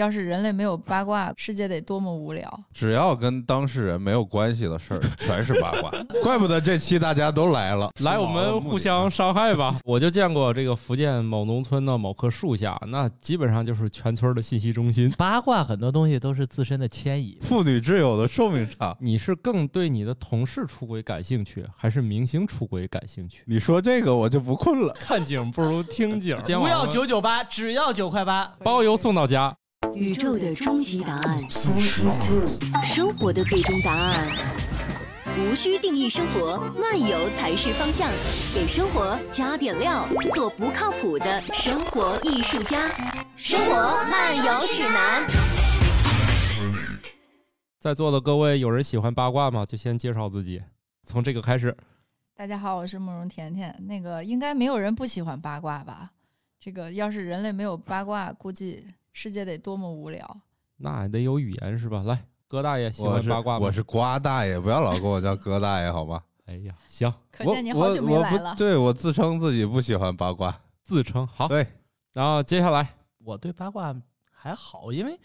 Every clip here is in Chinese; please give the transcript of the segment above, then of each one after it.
要是人类没有八卦，世界得多么无聊！只要跟当事人没有关系的事儿，全是八卦。怪不得这期大家都来了，来我们互相伤害吧。我就见过这个福建某农村的某棵树下，那基本上就是全村的信息中心。八卦很多东西都是自身的迁移。妇女之友的寿命长，你是更对你的同事出轨感兴趣，还是明星出轨感兴趣？你说这个我就不困了。看景不如听景，不要九九八，只要九块八，包邮送到家。宇宙的终极答案，生活的最终答案。无需定义生活，漫游才是方向。给生活加点料，做不靠谱的生活艺术家。生活漫游指南。在座的各位，有人喜欢八卦吗？就先介绍自己，从这个开始。大家好，我是慕容甜甜。那个应该没有人不喜欢八卦吧？这个要是人类没有八卦，估计。世界得多么无聊，那得有语言是吧？来，哥大爷喜欢八卦吗？我是瓜大爷，不要老跟我叫哥大爷好吗？哎呀，行，可见你好久没来了。对我自称自己不喜欢八卦，自称好。对，然后接下来我对八卦还好，因为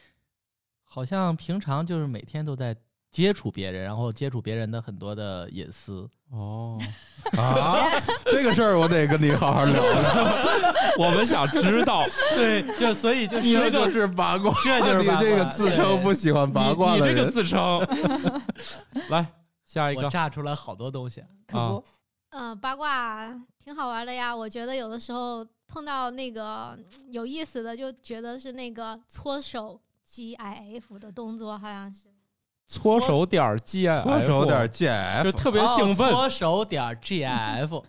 好像平常就是每天都在。接触别人，然后接触别人的很多的隐私。哦。啊，这个事儿我得跟你好好聊。聊。我们想知道，对，就所以就这就是八卦，这就是你这个自称不喜欢八卦的人，你这个自称。来下一个，炸出来好多东西，可不，嗯，八卦挺好玩的呀。我觉得有的时候碰到那个有意思的，就觉得是那个搓手 GIF 的动作，好像是。搓手点 G F，搓手点 G F，就特别兴奋。搓手点 G F，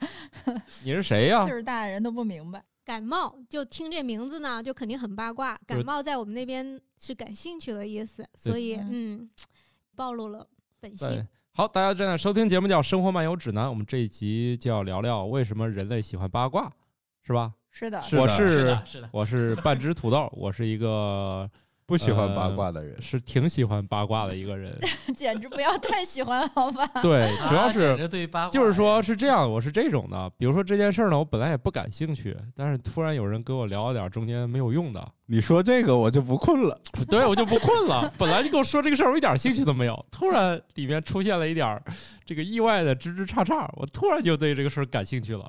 你是谁呀？岁数大的人都不明白。感冒就听这名字呢，就肯定很八卦。感冒在我们那边是感兴趣的意思，所以嗯，暴露了本性。好，大家正在收听节目叫《生活漫游指南》，我们这一集就要聊聊为什么人类喜欢八卦，是吧？是的，我是是的，我是半只土豆，我是一个。不喜欢八卦的人是挺喜欢八卦的一个人，简直不要太喜欢好吧？对，主要是就是说是这样，我是这种的。比如说这件事儿呢，我本来也不感兴趣，但是突然有人跟我聊了点中间没有用的，你说这个我就不困了，对我就不困了。本来就跟我说这个事儿，我一点兴趣都没有，突然里面出现了一点这个意外的枝枝杈杈，我突然就对这个事儿感兴趣了。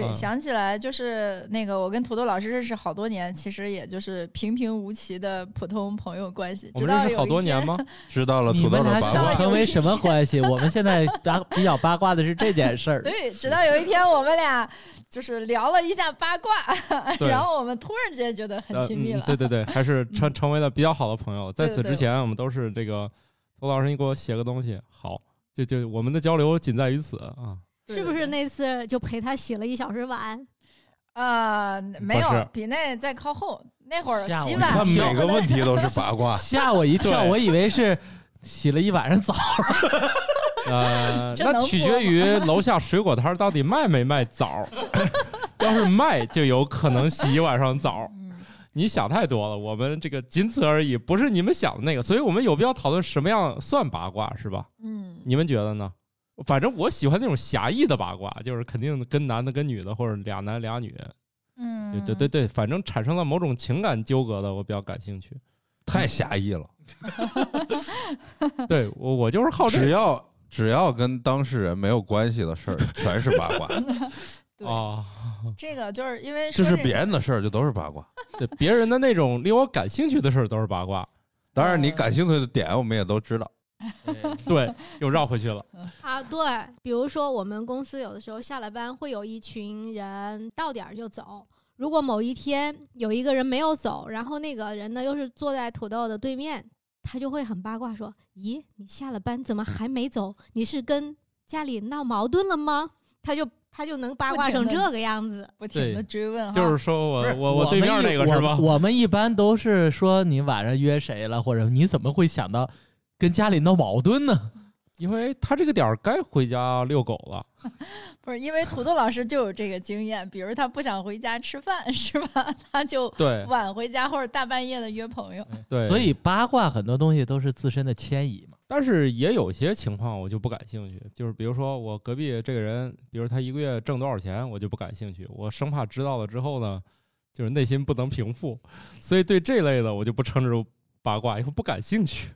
对，想起来就是那个，我跟土豆老师认识好多年，其实也就是平平无奇的普通朋友关系。我们认识好多年吗？知道了，土豆的八卦成为什么关系？我们现在八 比较八卦的是这件事儿。对，直到有一天我们俩就是聊了一下八卦，然后我们突然间觉得很亲密了。对对对，还是成成为了比较好的朋友。在此之前，我们都是这个，土豆老师，你给我写个东西，好，就就我们的交流仅在于此啊。是不是那次就陪他洗了一小时碗？呃，没有，比那再靠后。那会儿洗碗，他每个问题都是八卦，吓我一跳。我以为是洗了一晚上澡。呃，那取决于楼下水果摊到底卖没卖枣。要是卖，就有可能洗一晚上澡。你想太多了，我们这个仅此而已，不是你们想的那个。所以我们有必要讨论什么样算八卦，是吧？嗯，你们觉得呢？反正我喜欢那种狭义的八卦，就是肯定跟男的跟女的，或者俩男俩女，嗯，对对对对，反正产生了某种情感纠葛的，我比较感兴趣。太狭义了，对我我就是好，只要只要跟当事人没有关系的事儿，全是八卦。啊，这个就是因为这是别人的事儿，就都是八卦。对别人的那种令我感兴趣的事儿都是八卦。当然，你感兴趣的点我们也都知道。对，又绕回去了啊！对，比如说我们公司有的时候下了班会有一群人到点儿就走。如果某一天有一个人没有走，然后那个人呢又是坐在土豆的对面，他就会很八卦说：“咦，你下了班怎么还没走？你是跟家里闹矛盾了吗？”他就他就能八卦成这个样子，不停的追问。就是说我我我对面那个是吧？我们一般都是说你晚上约谁了，或者你怎么会想到？跟家里闹矛盾呢，因为他这个点儿该回家遛狗了。不是，因为土豆老师就有这个经验，比如他不想回家吃饭，是吧？他就对晚回家或者大半夜的约朋友。对，所以八卦很多东西都是自身的迁移嘛。但是也有些情况我就不感兴趣，就是比如说我隔壁这个人，比如他一个月挣多少钱，我就不感兴趣。我生怕知道了之后呢，就是内心不能平复，所以对这类的我就不称之为八卦，因为不感兴趣。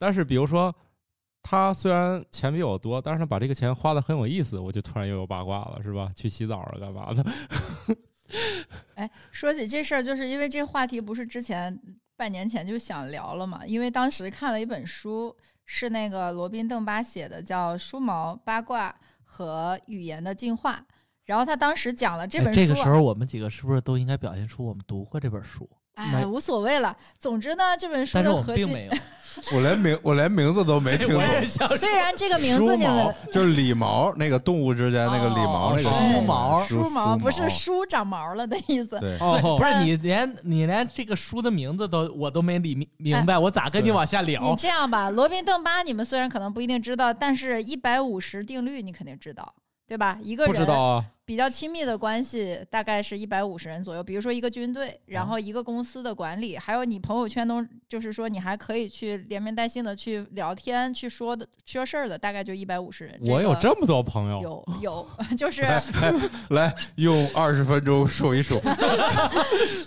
但是比如说，他虽然钱比我多，但是他把这个钱花的很有意思，我就突然又有八卦了，是吧？去洗澡了干嘛的？哎，说起这事儿，就是因为这个话题不是之前半年前就想聊了嘛？因为当时看了一本书，是那个罗宾邓巴写的，叫《梳毛八卦和语言的进化》。然后他当时讲了这本书、啊哎这个时候我们几个是不是都应该表现出我们读过这本书？哎，无所谓了。总之呢，这本书的核心，们并没有。我连名我连名字都没听懂。想虽然这个名字你们就是理毛，那个动物之间那个理毛哦那个梳毛梳梳毛不是毛书长毛了的意思。对，哦，不是你连你连这个书的名字都我都没理明明白，我咋跟你往下聊你？这样吧，罗宾邓巴你们虽然可能不一定知道，但是一百五十定律你肯定知道，对吧？一个不知道人啊，比较亲密的关系大概是一百五十人左右，比如说一个军队，然啊后一个公司的管理，还有你朋友圈中，就是说你还可以去连名带姓的去聊天、去说的说事儿的，大概就一百五十人。我有这么多朋友，有有，就 是来用二十分钟数一数，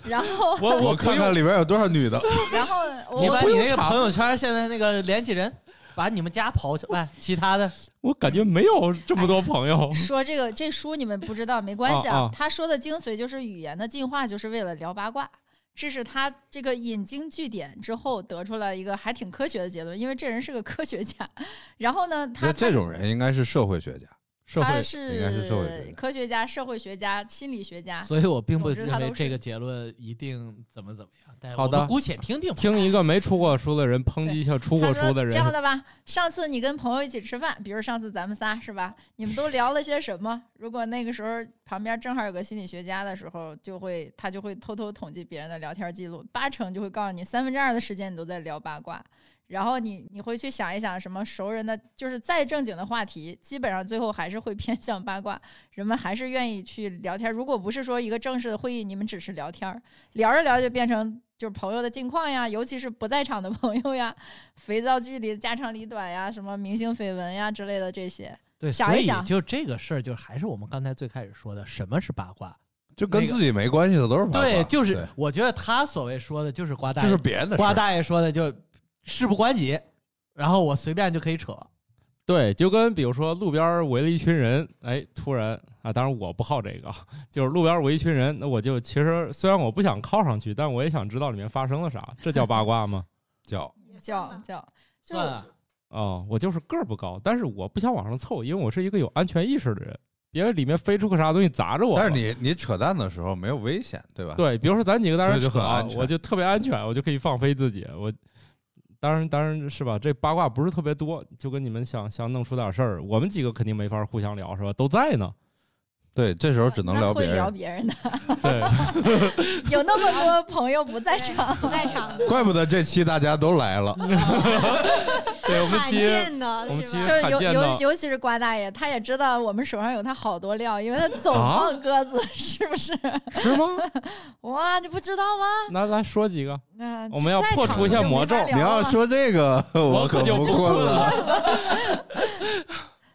然后我我看看里边有多少女的。然后你我把你那个朋友圈现在那个联系人，把你们家刨去来，其他的 我感觉没有这么多朋友。说这个这书你们不知道没 关系啊啊他说的精髓就是语言的进化，就是为了聊八卦。这是他这个引经据典之后得出来一个还挺科学的结论，因为这人是个科学家。然后呢，他那这种人应该是社会学家，他社会应该是社会学家科学家、社会学家、心理学家。所以我并不总之他都是认为这个结论一定怎么怎么样。但是好的我们姑且听听吧。听一个没出过书的人抨击一下出过他说书的人，这样的吧，上次你跟朋友一起吃饭，比如上次咱们仨是吧？你们都聊了些什么？如果那个时候旁边正好有个心理学家的时候，就会他就会偷偷统计别人的聊天记录，八成就会告诉你三分之二的时间你都在聊八卦。然后你你会去想一想什么熟人的，就是再正经的话题，基本上最后还是会偏向八卦，人们还是愿意去聊天。如果不是说一个正式的会议，你们只是聊天儿，聊着聊着就变成就是朋友的近况呀，尤其是不在场的 朋友呀，肥皂剧里的家长里短呀，什么明星绯闻呀之类的这些。对，所以想一想就这个事儿，就还是我们刚才最开始说的，什么是八卦？就跟自己没关系的都是八卦。对，就是我觉得他所谓说的就是瓜大爷，就，是别人的事。瓜大爷说的就事不关己，然后我随便就可以扯。对，就跟比如说路边围了一群人，哎，突然啊，当然我不好这个，就是路边围一群人，那我就其实虽然我不想靠上去，但我也想知道里面发生了啥，这叫八卦吗？叫 叫叫，就算啊，哦，我就是个儿不高，但是我不想往上凑，因为我是一个有安全意识的人，别里面飞出个啥东西砸着我。但是你你扯淡的时候没有危险，对吧？对，比如说咱几个在那所以就扯很安全我就特别安全，我就可以放飞自己。我当然当然是吧，这八卦不是特别多，就跟你们想想弄出点事儿，我们几个肯定没法互相聊，是吧？都在呢。对，这时候只能聊别人。聊别人的，对，有那么多朋友不在场，不在场，怪不得这期大家都来了。对我们罕其见的我们其是吧？就是尤尤尤其是瓜大爷，他也知道我们手上有他好多料，因为他总啊放鸽子，是不是？是吗？哇，你不知道吗？那咱说几个，那我们要在破除一下魔咒你要说这个，我可就不困了。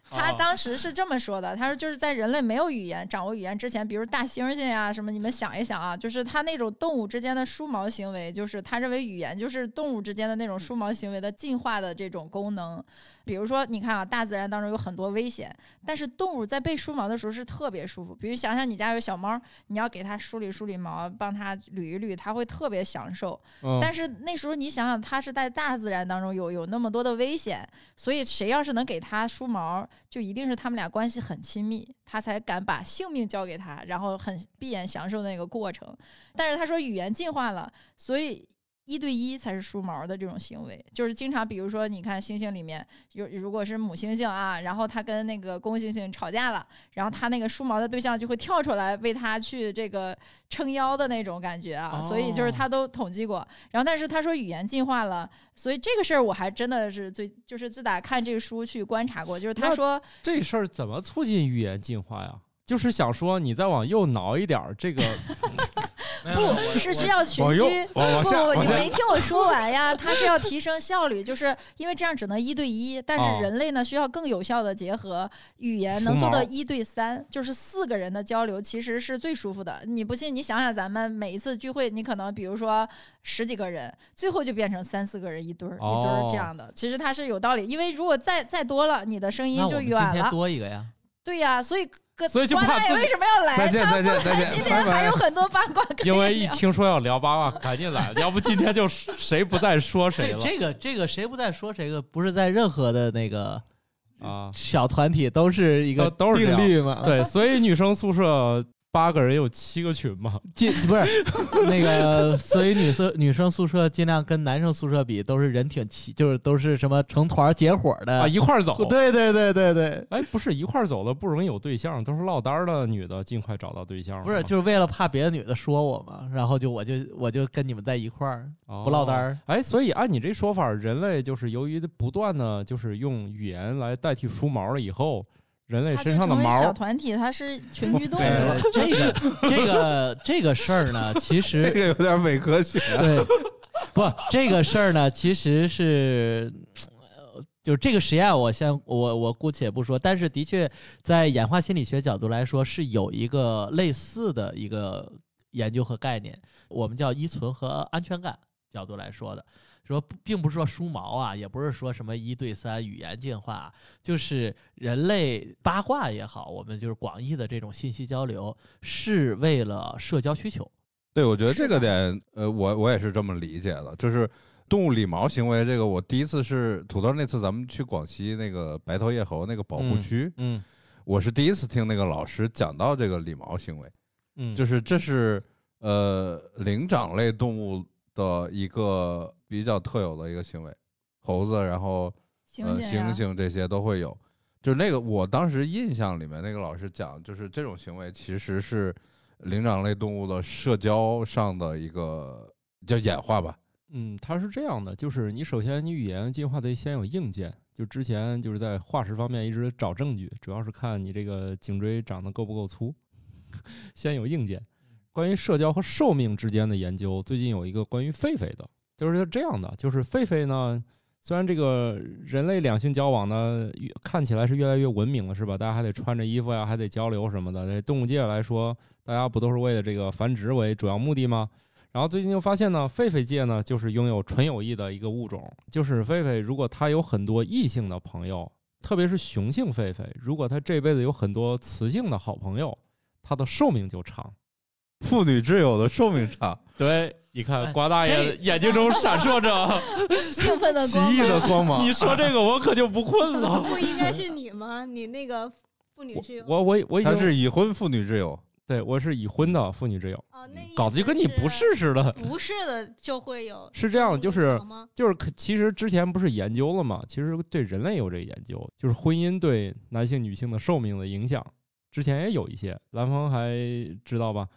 他哦当时是这么说的，他说就是在人类没有语言、掌握语言之前，比如大猩猩呀什么，你们想一想啊，就是他那种动物之间的梳毛行为，就是他认为语言就是动物之间的那种梳毛行为的进化的这种功能。比如说，你看啊，大自然当中有很多危险，但是动物在被梳毛的时候是特别舒服。比如想想你家有小猫，你要给它梳理梳理毛，帮它捋一捋，它会特别享受。嗯，但是那时候你想想，它是在大自然当中有有那么多的危险，所以谁要是能给它梳毛，就一定是他们俩关系很亲密，它才敢把性命交给它，然后很闭眼享受那个过程。但是他说语言进化了，所以。一对一才是梳毛的这种行为，就是经常，比如说，你看猩猩里面有，如果是母猩猩啊，然后它跟那个公猩猩吵架了，然后它那个梳毛的对象就会跳出来为它去这个撑腰的那种感觉啊，所以就是他都统计过。然后，但是他说语言进化了，所以这个事儿我还真的是最就是自打看这个书去观察过，就是他说这事儿怎么促进语言进化呀？就是想说，你再往右挠一点儿，这个 不是需要群居。不不不，你没听我说完呀？它是要提升效率，就是因为这样只能一对一，但哦是人类呢需要更有效的结合语言，能做到一对三，就是四个人的交流其实是最舒服的。你不信，你想想咱们每一次聚会，你可能比如说十几个人，最后就变成三四个人一堆儿、一堆儿哦这样的，其实它是有道理，因为如果再再多了，你的声音就远们今天了。多一个呀。对呀，所以哥，所以就怕自己为什么要来？再见再见 再见今天还有很多八卦可以因为一听说要聊八卦，赶紧来，要不今天就谁不再说谁了这这个这个谁不再说谁个，不是在任何的那个啊。小团体都是一个都都是这样定律嘛？对，所以女生宿舍八个人有七个群嘛。尽不是那个，所以女生女生宿舍尽量跟男生宿舍比，都是人挺齐，就是都是什么成团结伙的啊，一块儿走。对对对对对，哎，不是一块儿走的不容易有对象，都是落单儿的女的尽快找到对象。不是就是为了怕别的女的说我嘛，然后就我就我就跟你们在一块儿，哦不落单儿。哎，所以按你这说法，人类就是由于不断的就是用语言来代替梳毛了以后，人类身上的成为小毛团体，它是群居动呃物。这个 这个这个事儿呢，其实这实个有点伪科学。对，不这个事儿呢，其实是。呃就是这个实验，我先我我姑且不说，但是的确在演化心理学角度来说，是有一个类似的一个研究和概念，我们叫依存和安全感角度来说的。说并不是说梳毛啊，也不是说什么一对三语言进化，就是人类八卦也好，我们就是广义的这种信息交流，是为了社交需求。对，我觉得这个点，呃，我我也是这么理解的，就是动物理毛行为这个，我第一次是土豆那次咱们去广西那个白头叶猴那个保护嗯区，嗯我是第一次听那个老师讲到这个理毛行为，嗯，就是这是呃灵长类动物的一个比较特有的一个行为，猴子，然后呃猩猩这些都会有。就是那个，我当时印象里面那个老师讲，就是这种行为其实是灵长类动物的社交上的一个叫演化吧。嗯，它是这样的，就是你首先你语言进化得先有硬件，就之前就是在化石方面一直找证据，主要是看你这个颈椎长得够不够粗，先有硬件。关于社交和寿命之间的研究，最近有一个关于狒狒的，就是这样的，就是狒狒呢，虽然这个人类两性交往呢看起来是越来越文明了，是吧？大家还得穿着衣服呀，还得交流什么的。这动物界来说，大家不都是为了这个繁殖为主要目的吗？然后最近就发现呢，狒狒界呢就是拥有纯友谊的一个物种，就是狒狒如果它有很多异性的朋友，特别是雄性狒狒，如果它这辈子有很多雌性的好朋友，它的寿命就长。妇女之友的寿命长，对，你看哎瓜大爷眼睛中闪烁着 兴奋的 奇异。的光芒。你说这个我可就不困了。不应该是你吗？你那个妇女之友我我我已他经是已婚妇女之友，对我是已婚的妇女之友，哦，那意搞得就跟你不是似的。不是的就会有是这样，就是？就是可其实之前不是研究了吗？其实对人类有这个研究，就是婚姻对男性、女性的寿命的影响，之前也有一些，蓝峰还知道吧？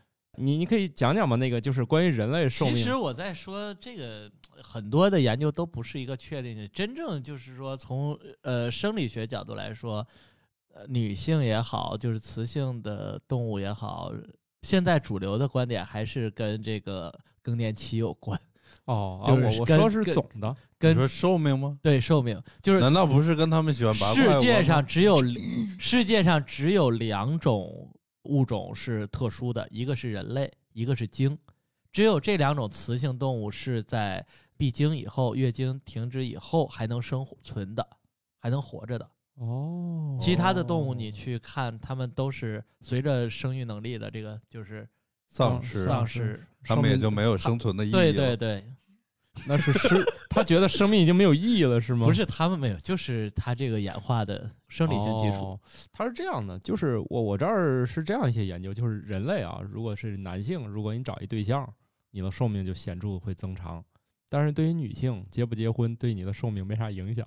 你你可以讲讲吗？那个就是关于人类寿命其实我在说这个很多的研究都不是一个确定的，真正就是说从呃生理学角度来说，呃女性也好，就是雌性的动物也好，现在主流的观点还是跟这个更年期有关，哦，啊就我我说是总的，你跟说寿命吗？对寿命就是难道不是跟他们喜欢八卦世？界上 只有世界上只有两种物种是特殊的，一个是人类，一个是鲸。只有这两种雌性动物是在闭经以后、月经停止以后还能生存的，还能活着的。哦其他的动物你去看，它们都是随着生育能力的这个就是丧失，丧失。它们也就没有生存的意义了。对对对，那是是他觉得生命已经没有意义了，是吗？不是他们没有，就是他这个演化的生理性基础。哦它是这样的，就是我我这儿是这样一些研究，就是人类啊，如果是男性，如果你找一对象，你的寿命就显著会增长。但是对于女性，结不结婚对你的寿命没啥影响。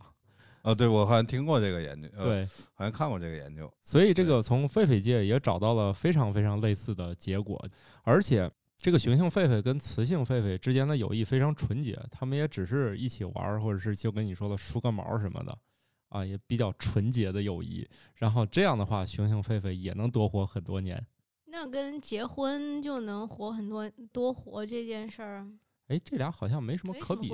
啊，对我好像听过这个研究，呃，对，好像看过这个研究。所以这个从狒狒界也找到了非常非常类似的结果，而且这个雄性狒狒跟雌性狒狒之间的友谊非常纯洁，他们也只是一起玩儿，或者是就跟你说的梳个毛什么的，啊，也比较纯洁的友谊。然后这样的话，雄性狒狒也能多活很多年。那跟结婚就能活很多多活这件事儿哎，这俩好像没什么可比。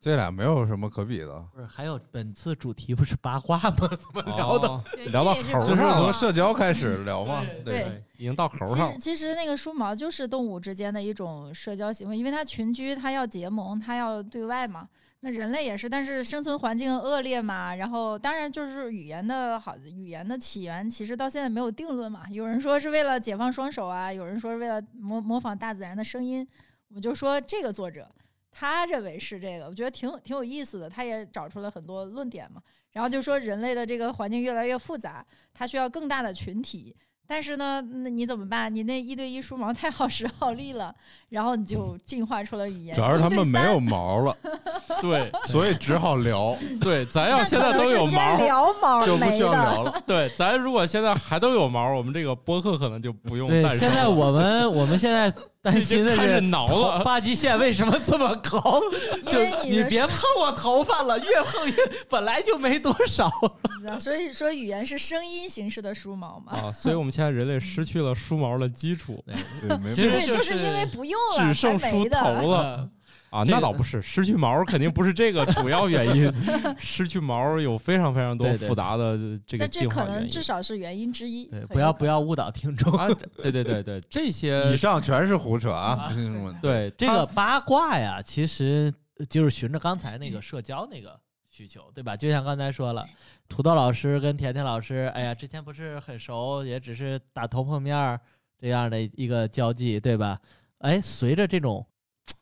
这俩没有什么可比的，不是，还有本次主题不是八卦吗？怎么聊的？哦聊到猴儿就是从了社交开始聊嘛。对对，已经到猴其实了。其实那个梳毛就是动物之间的一种社交行为，因为它群居，它要结盟，它要对外嘛。那人类也是，但是生存环境恶劣嘛，然后当然就是语言的好，语言的起源其实到现在没有定论嘛。有人说是为了解放双手啊，有人说是为了模模仿大自然的声音。我就说这个作者他认为是这个，我觉得挺挺有意思的，他也找出了很多论点嘛。然后就说人类的这个环境越来越复杂，它需要更大的群体。但是呢，那你怎么办？你那一对一梳毛太耗时耗力了，然后你就 进化出了语言。主要是他们没有毛了，对所以只好聊，对，咱要现在都有毛，聊毛就不需要。聊了。对，咱如果现在还都有毛，我们这个播客可能就不用对诞，生现在我们我们现在开始心的是挠了。发际线为什么这么高？因就为你别碰我头发了，越碰越本来就没多少。所以说语言是声音形式的梳毛嘛。啊，所以我们现在人类失去了梳毛的基础 对，没对，其实就就是因为不用了，只剩梳头了啊。那倒不是，失去毛肯定不是这个主要原因，失去毛有非常非常多复杂的这个那这进化原因可能至。少是原因之一。对，不要不要误导听众。啊，对对对对，这些以上全是胡扯啊，听众们。对这个八卦呀，其实就是循着刚才那个社交那个需求，对吧？就像刚才说了，土豆老师跟甜甜老师，哎呀，之前不是很熟，也只是打头碰面儿这样的一个交际，对吧？哎，随着这种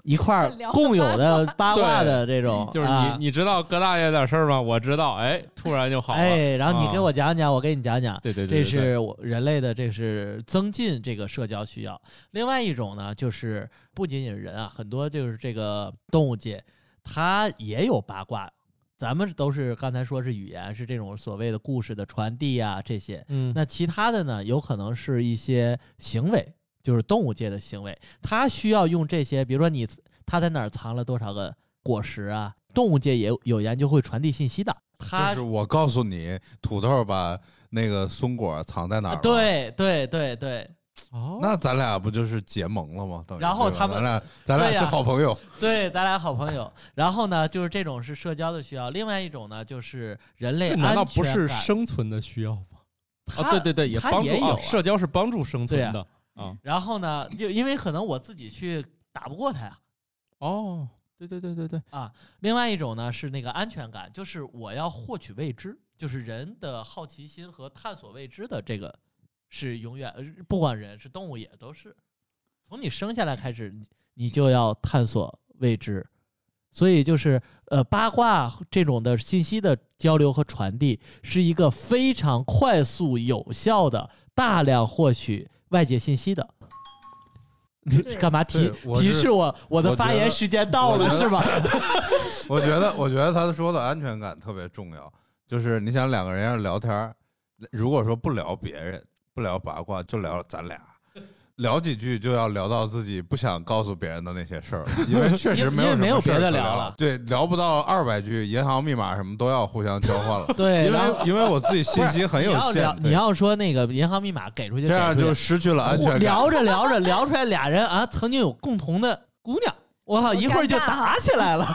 一块儿共有的八卦的这种，就是你、啊你知道葛大爷点事儿吗？我知道，哎，突然就好了。哎，然后你啊给我讲讲，我给你讲讲。对对对，这对对是我人类的，这是增进这个社交需要。另外一种呢，就是不仅仅是人啊，很多就是这个动物界，它也有八卦。咱们都是刚才说是语言，是这种所谓的故事的传递啊，这些。嗯，那其他的呢，有可能是一些行为，就是动物界的行为，它需要用这些，比如说你它在哪儿藏了多少个果实啊，动物界也有有研究会传递信息的。它就是我告诉你，土豆把那个松果藏在哪儿了？，对对对对，哦，那咱俩不就是结盟了吗？等于然后他们咱俩咱俩是好朋友，对，咱俩好朋友。然后呢，就是这种是社交的需要，另外一种呢，就是人类这难道不是安全生存的需要吗？它啊，对对对，也帮助啊，也有啊社交是帮助生存的啊。然后呢，就因为可能我自己去打不过他呀。哦，对对对对对啊，另外一种呢是那个安全感，就是我要获取未知，就是人的好奇心和探索未知的这个是永远，呃不管人是动物也都是，从你生下来开始，你你就要探索未知。所以就是呃八卦这种的信息的交流和传递，是一个非常快速有效的大量获取外界信息的。你干嘛提提示我我的发言时间到了是吧？我觉得，我觉得他说的安全感特别重要。就是你想两个人要是聊天，如果说不聊别人，不聊八卦，就聊咱俩，聊几句就要聊到自己不想告诉别人的那些事儿，因为确实没有没有别的聊了对，聊不到二百句，银行密码什么都要互相交换了。对，因为因为我自己信息很有限，你要说那个银行密码给出去，这样就失去了安全感。聊着聊着聊出来俩人啊，曾经有共同的姑娘，我靠，一会儿就打起来了。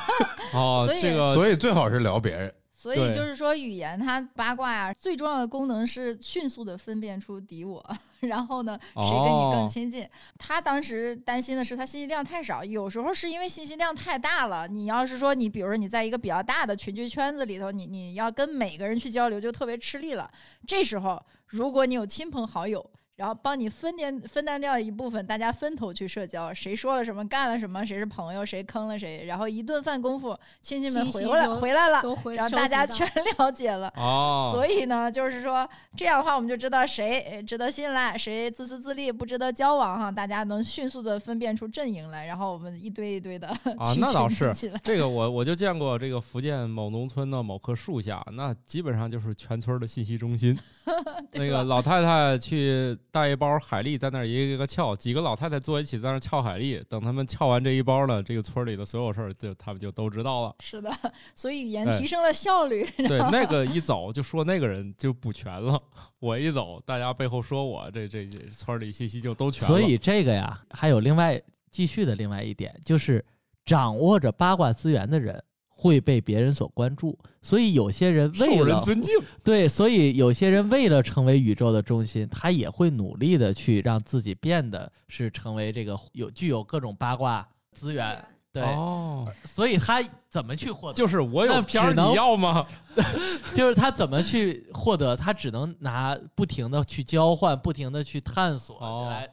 哦这个所以最好是聊别人。所以就是说，语言它八卦呀、最重要的功能是迅速的分辨出敌我，然后呢，谁跟你更哦亲近。他当时担心的是，他信息量太少，有时候是因为信息量太大了。你要是说你，比如说你在一个比较大的群居圈子里头，你你要跟每个人去交流，就特别吃力了。这时候，如果你有亲朋好友。然后帮你分担分担掉一部分，大家分头去社交，谁说了什么，干了什么，谁是朋友，谁坑了谁，然后一顿饭功夫，亲戚们回来回来了，然后大家全 了解了。哦，所以呢，就是说这样的话，我们就知道谁呃值得信赖，谁自私自利，不值得交往哈。大家能迅速的分辨出阵营来，然后我们一堆一堆的 啊那倒是。这个我我就见过这个福建某农村的某棵树下，那基本上就是全村的信息中心。那个老太太去带一包海蛎在那儿一个一个撬，几个老太太坐一起在那儿撬海蛎，等他们撬完这一包呢，这个村里的所有事儿就他们就都知道了。是的，所以语言哎提升了效率。对，那个一走就说那个人就补全了，我一走，大家背后说我，这这这村里信息就都全了。所以这个呀，还有另外继续的另外一点，就是掌握着八卦资源的人会被别人所关注，所以有些人为受人了尊敬。对，所以有些人为了成为宇宙的中心，他也会努力的去让自己变得是成为这个有具有各种八卦资源。对，哦，所以他怎么去获得？就是我有那片儿，你要吗？就是他怎么去获得？他只能拿不停的去交换，不停的去探索，哦来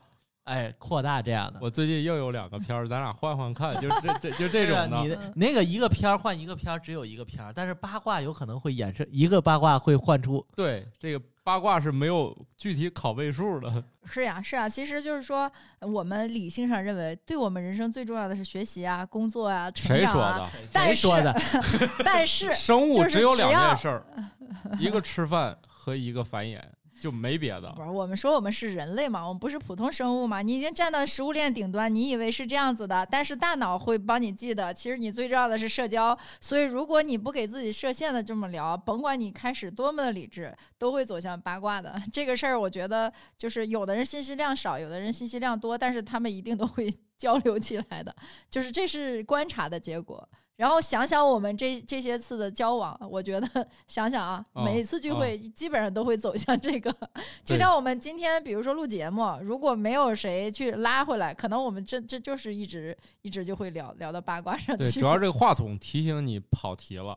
哎扩大这样的。我最近又有两个片儿，咱俩换换看，就这这就这种的。你的那个一个片儿换一个片儿，只有一个片儿，但是八卦有可能会衍生一个八卦会换出对，这个八卦是没有具体拷贝数的。是呀，是啊，其实就是说，我们理性上认为，对我们人生最重要的是学习啊、工作啊、成谁说长啊。的？但是谁说的？但是，生物只有两件事儿，一个吃饭和一个繁衍，就没别的不。是我们说我们是人类嘛，我们不是普通生物嘛？你已经站到食物链顶端，你以为是这样子的，但是大脑会帮你记得，其实你最重要的是社交。所以，如果你不给自己设限的这么聊，甭管你开始多么的理智，都会走向八卦的。这个事儿，我觉得就是有的人信息量少，有的人信息量多，但是他们一定都会 交流起来的，就是这是观察的结果。然后想想我们这这些次的交往，我觉得想想啊，哦每次聚会基本上都会走向这个。就像我们今天，比如说录节目，如果没有谁去拉回来，可能我们这这就是一直一直就会聊聊到八卦上去对，主要这个话筒提醒你跑题了。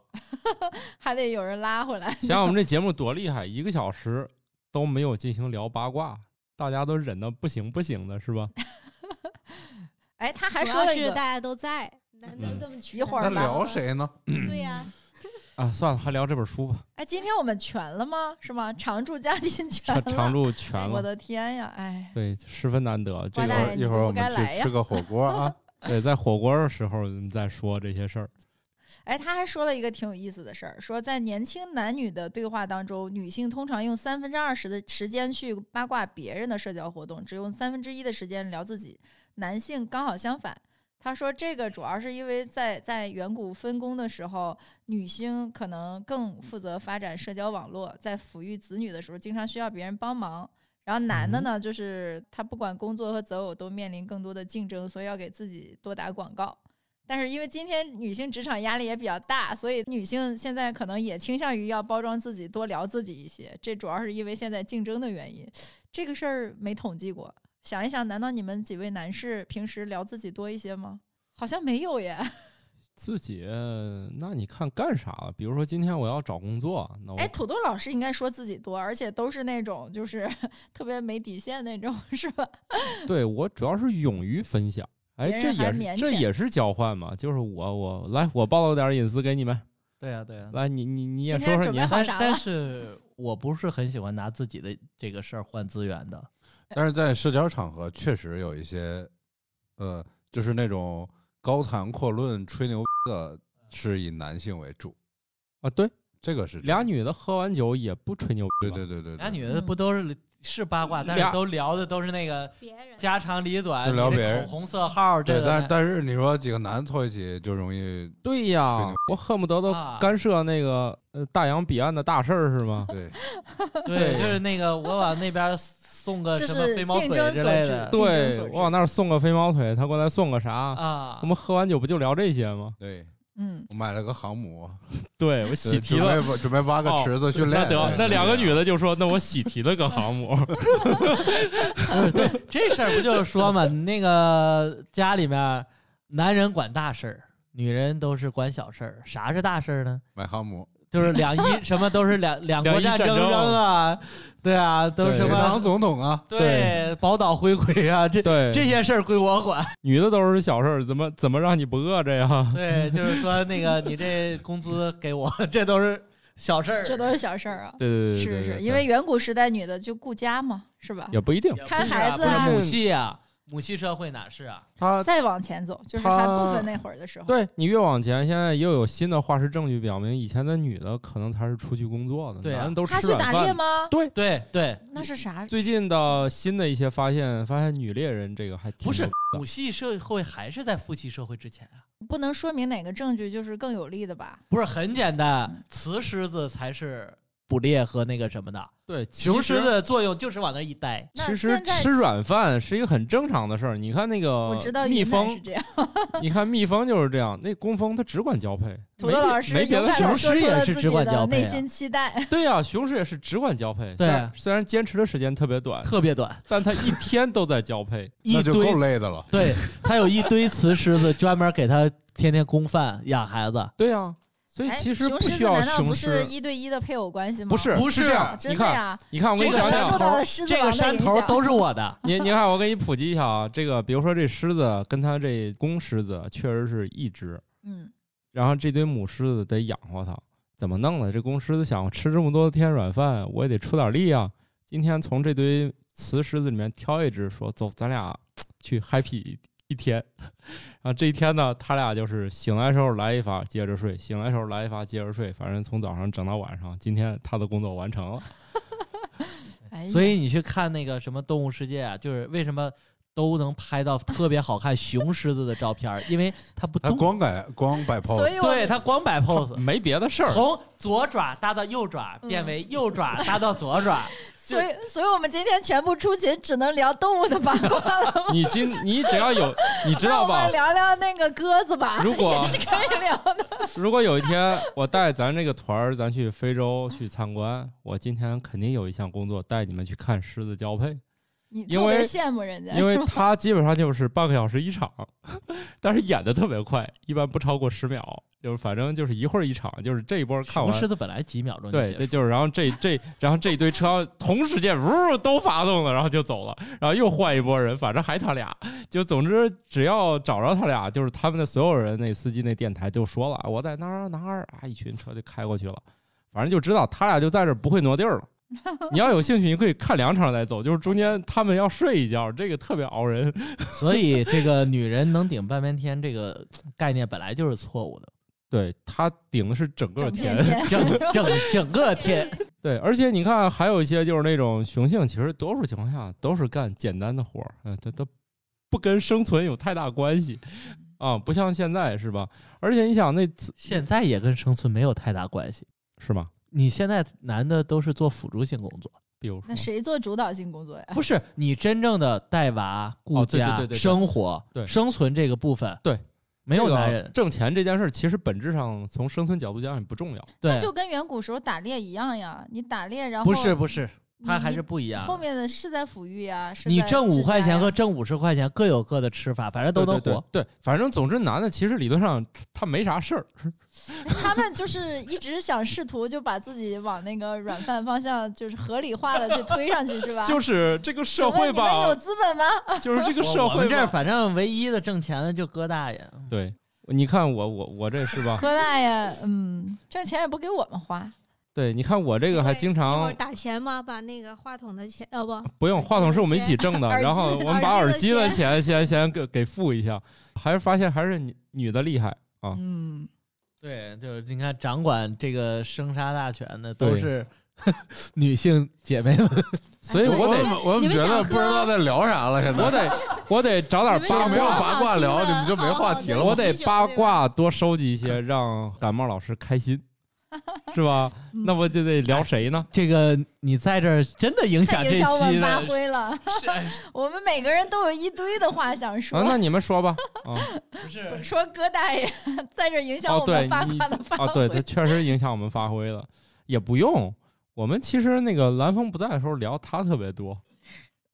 还得有人拉回来。想想我们这节目多厉害，一个小时都没有进行聊八卦，大家都忍得不行不行的，是吧？哎，他还说了一个，要是大家都在，难得嗯这么全一会儿吧那聊谁呢？对呀，啊，算了，还聊这本书吧。哎，今天我们全了吗？是吗？常驻嘉宾全了，常常驻全了，我的天呀！哎，对，十分难得。这个一会儿我们去吃个火锅啊。对，在火锅的时候我们再说这些事儿。哎，他还说了一个挺有意思的事儿，说在年轻男女的对话当中，女性通常用三分之二十的时间去八卦别人的社交活动，只用三分之一的时间聊自己；男性刚好相反。他说，这个主要是因为在在远古分工的时候，女性可能更负责发展社交网络，在抚育子女的时候，经常需要别人帮忙。然后男的呢，就是他不管工作和择偶都面临更多的竞争，所以要给自己多打广告。但是因为今天女性职场压力也比较大，所以女性现在可能也倾向于要包装自己，多聊自己一些。这主要是因为现在竞争的原因。这个事儿没统计过，想一想，难道你们几位男士平时聊自己多一些吗？好像没有耶。自己，那你看干啥了？比如说今天我要找工作，那哎，土豆老师应该说自己多，而且都是那种就是 特别没底线那种，是吧？对我主要是勇于分享。哎这也是这也是交换嘛，就是我我来我暴露点隐私给你们，对呀、对呀、来你你你也说说你但但是我不是很喜欢拿自己的这个事儿换资源的。但是在社交场合确实有一些，呃，就是那种高谈阔论、吹牛的，是以男性为主，啊，对，这个是俩女，的喝完酒也不吹牛逼对，对对对对，俩女的不都是是八卦，但是俩都聊的都是那个家长里短，就聊别人。口红色号这对，个但但是你说几个男凑一起就容易对呀，我恨不得都啊。干涉那个呃大洋彼岸的大事儿是吗？对，对，对就是那个我往那边送个什么飞毛腿之类的对我往那儿送个飞毛腿，他过来送个啥？啊我。们喝完酒不就聊这些吗？对嗯，我买了个航母，对我喜提了。准备准备挖个哦池子训练。那得，那两个女，的就说：“那我喜提了个航母。对，这事儿不就是说嘛，那个家里面男人管大事儿，女人都是管小事儿。啥是大事儿呢？买航母，就是两伊 什么都是两两国战争啊，对啊，都是什么总统啊？对宝岛回归啊，这”对，这些事儿归我管。女的都是小事儿，怎么怎么让你不饿着呀？对，就是说那个你这工资给我，这都是小事儿。这都是小事儿啊。对对对，是是，对对因为远古时代女的就顾家嘛，是吧？也不一定。看孩子啊母系啊，母系社会哪是啊？他再往前走，就是还不分那会儿的时候。对你越往前，现在又有新的化石证据表明，以前的女的可能才是出去工作的，对啊男的都他去打吃软饭。猎吗？对对对，那是啥？最近的新的一些发现，发现女猎人这个还挺不是母系社会还是在父系社会之前啊？不能说明哪个证据就是更有利的吧？不是很简嗯单，雌狮子才是捕猎和那个什么的，对雄狮的作用就是往那一待。其实吃软饭是一个很正常的事儿。你看那我个知道蜜蜂是，这样。你看蜜蜂就是这样，那工蜂它只管交配，土没别豆老师没别的雄狮也是只管交配啊心期待。对呀、雄狮也是只管交配，对虽然虽然坚持的时间特别短，特别短，但它一天都在交配。一那就够堆累的了。对，它有一堆雌狮子专门给它天天供饭养孩子，对呀、所以哎其实不需要难道不雄狮是。一对一的配偶关系吗？不是，不是是这样。真你看，的呀。你看，我给你讲讲这个山头都是我的。你你看，我给你普及一下啊，这个比如说这狮子跟它这公狮子确实是一只，嗯，然后这堆母狮子得养活它，怎么弄呢？这公狮子想吃这么多天软饭，我也得出点力啊。今天从这堆雌狮子里面挑一只，说走，咱俩去 happy 一一天。然后这一天呢，他俩就是醒来的时候来一发，接着睡；醒来的时候来一发，接着睡。反正从早上整到晚上，今天他的工作完成了。哎所以你去看那个什么《动物世界》啊，就是为什么都能拍到特别好看雄狮子的照片，因为它不动，他光摆光摆 pose，对它光摆 pose，没别的事儿，从左爪搭到右爪，嗯变为右爪搭到左爪。所以，所以我们今天全部出勤，只能聊动物的八卦了？你今你只要有，你知道吧那我们？聊聊那个鸽子吧，如果 也是可以聊的。如果有一天我带咱这个团儿，咱去非洲去参观，我今天肯定有一项工作，带你们去看狮子交配，你因为特别羡慕人家，因为他基本上就是半个小时一场，但是演的特别快，一般不超过十秒，就是反正就是一会儿一场，就是这一波看完雄狮。子本来几秒钟就对，就是，然后这这，然后这一堆车同时间呜都发动了，然后就走了，然后又换一波人，反正还他俩，就总之只要找着他俩，就是他们的所有人，那司机那电台就说了，我在哪儿哪儿啊，一群车就开过去了，反正就知道他俩就在这儿不会挪地儿了。你要有兴趣，你可以看两场再走，就是中间他们要睡一觉，这个特别熬人。所以这个女人能顶半边天这个概念本来就是错误的，对她顶的是整个天整 整整个天。对，而且你看，还有一些就是那种雄性，其实多数情况下都是干简单的活儿，嗯，它它不跟生存有太大关系啊，不像现在是吧？而且你想那自现在也跟生存没有太大关系。是吧？你现在男的都是做辅助性工作，比如说那，谁做主导性工作呀？不是你真正的带娃、顾哦对对家、对对对生活、对生存这个部分，对，没有这个男人。挣钱这件事儿，其实本质上从生存角度讲也不重要。对，就跟远古时候打猎一样呀，你打猎然后不是不是，它还是不一样。后面的是在抚育呀，是你挣五块钱和挣五十块钱各有各的吃法，反正都能活。对对对对，反正总之男的其实理论上他他没啥事儿，他们就是一直想试图就把自己往那个软饭方向，就是合理化的去推上去，是吧？就 是这个社会请问你们有吧，资本吗？就是这个社会我我们这儿。反正唯一的挣钱的就哥大爷，对，你看我我我这是吧？哥大爷，嗯，挣钱也不给我们花，对，你看我这个还经常打钱吗？把那个话筒的钱，呃不，不用，话筒是我们一起挣的，然后我们把耳机的钱 先先给给付一下，还是发现还是女女的厉害啊。嗯，对，就是你看掌管这个生杀大权的都是 女性姐妹们。所以我得我怎么你们觉得不知道在聊啥了？现在我得我得找点八没有卦，八卦聊，你们就没话题了。我得八卦多收集一些，让感冒老师开心，是吧？嗯那我就得聊谁呢？这个你在这儿真的影响这期们发的，挥了。我们每个人都有一堆的话想说。啊，那你们说吧。啊不是说哥大爷在这影响我们发挥。啊，对，他确实影响我们发挥了，也不用。我们其实那个蓝峰不在的时候聊他特别多